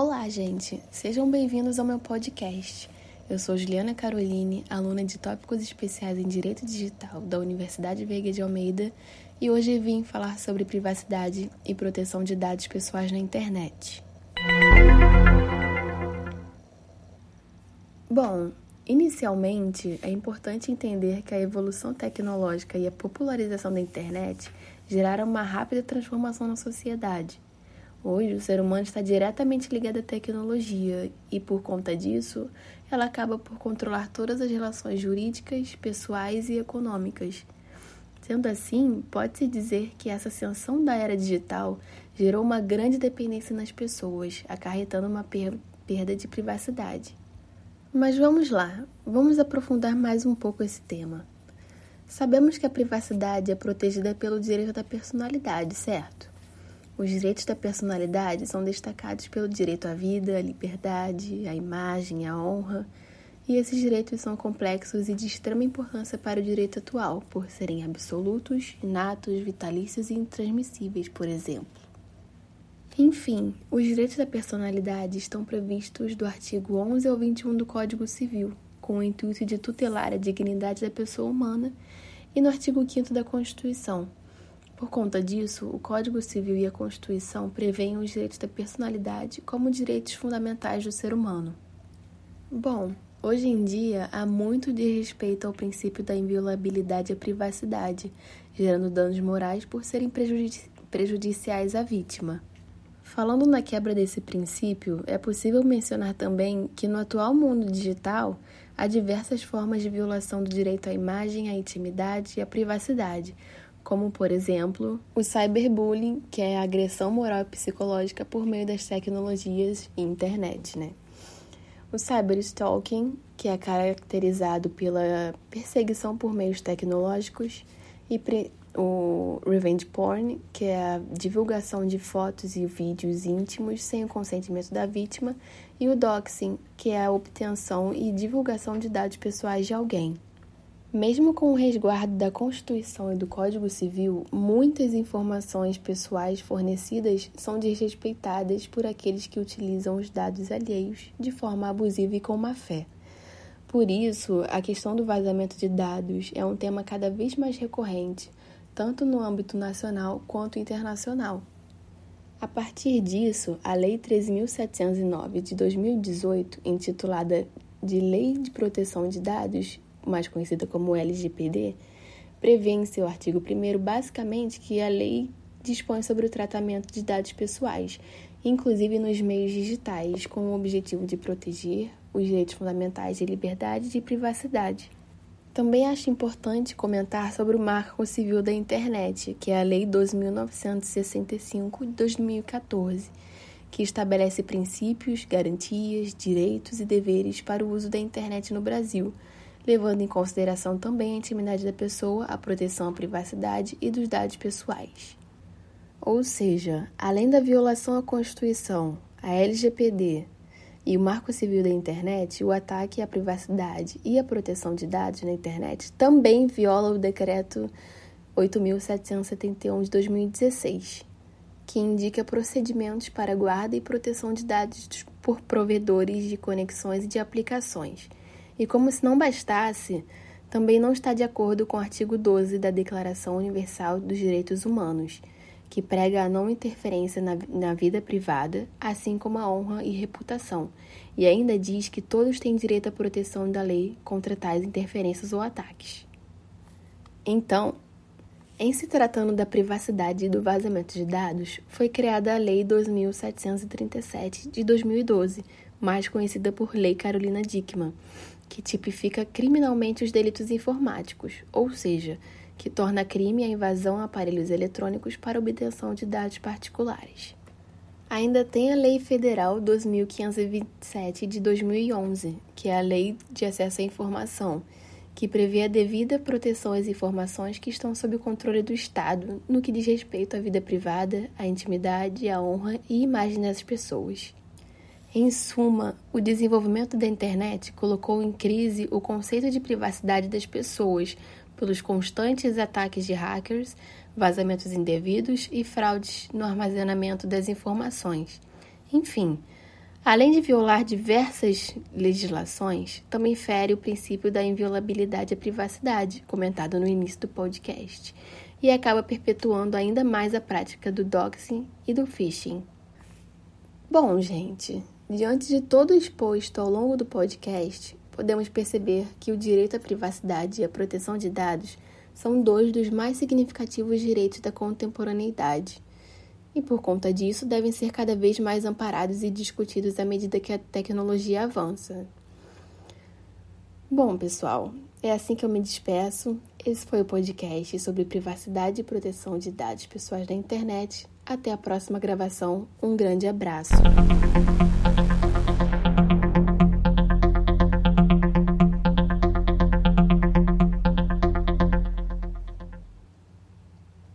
Olá, gente. Sejam bem-vindos ao meu podcast. Eu sou Juliana Caroline, aluna de Tópicos Especiais em Direito Digital da Universidade Veiga de Almeida, e hoje vim falar sobre privacidade e proteção de dados pessoais na internet. Bom, inicialmente é importante entender que a evolução tecnológica e a popularização da internet geraram uma rápida transformação na sociedade. Hoje, o ser humano está diretamente ligado à tecnologia e, por conta disso, ela acaba por controlar todas as relações jurídicas, pessoais e econômicas. Sendo assim, pode-se dizer que essa ascensão da era digital gerou uma grande dependência nas pessoas, acarretando uma perda de privacidade. Mas vamos lá, vamos aprofundar mais um pouco esse tema. Sabemos que a privacidade é protegida pelo direito da personalidade, certo? Os direitos da personalidade são destacados pelo direito à vida, à liberdade, à imagem, à honra, e esses direitos são complexos e de extrema importância para o direito atual, por serem absolutos, inatos, vitalícios e intransmissíveis, por exemplo. Enfim, os direitos da personalidade estão previstos do artigo 11 ao 21 do Código Civil, com o intuito de tutelar a dignidade da pessoa humana, e no artigo 5 da Constituição, por conta disso, o Código Civil e a Constituição prevêem os direitos da personalidade como direitos fundamentais do ser humano. Bom, hoje em dia há muito de respeito ao princípio da inviolabilidade à privacidade, gerando danos morais por serem prejudici prejudiciais à vítima. Falando na quebra desse princípio, é possível mencionar também que no atual mundo digital há diversas formas de violação do direito à imagem, à intimidade e à privacidade, como, por exemplo, o cyberbullying, que é a agressão moral e psicológica por meio das tecnologias e internet, né? O cyberstalking, que é caracterizado pela perseguição por meios tecnológicos, e o revenge porn, que é a divulgação de fotos e vídeos íntimos sem o consentimento da vítima, e o doxing, que é a obtenção e divulgação de dados pessoais de alguém. Mesmo com o resguardo da Constituição e do Código Civil, muitas informações pessoais fornecidas são desrespeitadas por aqueles que utilizam os dados alheios de forma abusiva e com má fé. Por isso, a questão do vazamento de dados é um tema cada vez mais recorrente, tanto no âmbito nacional quanto internacional. A partir disso, a Lei 13.709 de 2018, intitulada de Lei de Proteção de Dados, mais conhecida como LGPD, prevê em seu artigo 1 basicamente que a lei dispõe sobre o tratamento de dados pessoais, inclusive nos meios digitais, com o objetivo de proteger os direitos fundamentais de liberdade e de privacidade. Também acho importante comentar sobre o Marco Civil da Internet, que é a Lei 2.965 de 2014, que estabelece princípios, garantias, direitos e deveres para o uso da internet no Brasil levando em consideração também a intimidade da pessoa, a proteção à privacidade e dos dados pessoais. Ou seja, além da violação à Constituição, a LGPD e o Marco Civil da Internet, o ataque à privacidade e à proteção de dados na internet também viola o Decreto 8.771 de 2016, que indica procedimentos para guarda e proteção de dados por provedores de conexões e de aplicações e como se não bastasse, também não está de acordo com o artigo 12 da Declaração Universal dos Direitos Humanos, que prega a não interferência na, na vida privada, assim como a honra e reputação, e ainda diz que todos têm direito à proteção da lei contra tais interferências ou ataques. Então, em se tratando da privacidade e do vazamento de dados, foi criada a Lei 2737 de 2012, mais conhecida por Lei Carolina Dickmann, que tipifica criminalmente os delitos informáticos, ou seja, que torna crime a invasão a aparelhos eletrônicos para obtenção de dados particulares. Ainda tem a Lei Federal 2527 de 2011, que é a Lei de Acesso à Informação, que prevê a devida proteção às informações que estão sob o controle do Estado no que diz respeito à vida privada, à intimidade, à honra e imagem das pessoas. Em suma, o desenvolvimento da internet colocou em crise o conceito de privacidade das pessoas pelos constantes ataques de hackers, vazamentos indevidos e fraudes no armazenamento das informações. Enfim, Além de violar diversas legislações, também fere o princípio da inviolabilidade à privacidade, comentado no início do podcast, e acaba perpetuando ainda mais a prática do doxing e do phishing. Bom, gente, diante de todo exposto ao longo do podcast, podemos perceber que o direito à privacidade e à proteção de dados são dois dos mais significativos direitos da contemporaneidade e, por conta disso, devem ser cada vez mais amparados e discutidos à medida que a tecnologia avança. Bom, pessoal, é assim que eu me despeço. Esse foi o podcast sobre privacidade e proteção de dados pessoais na internet. Até a próxima gravação. Um grande abraço.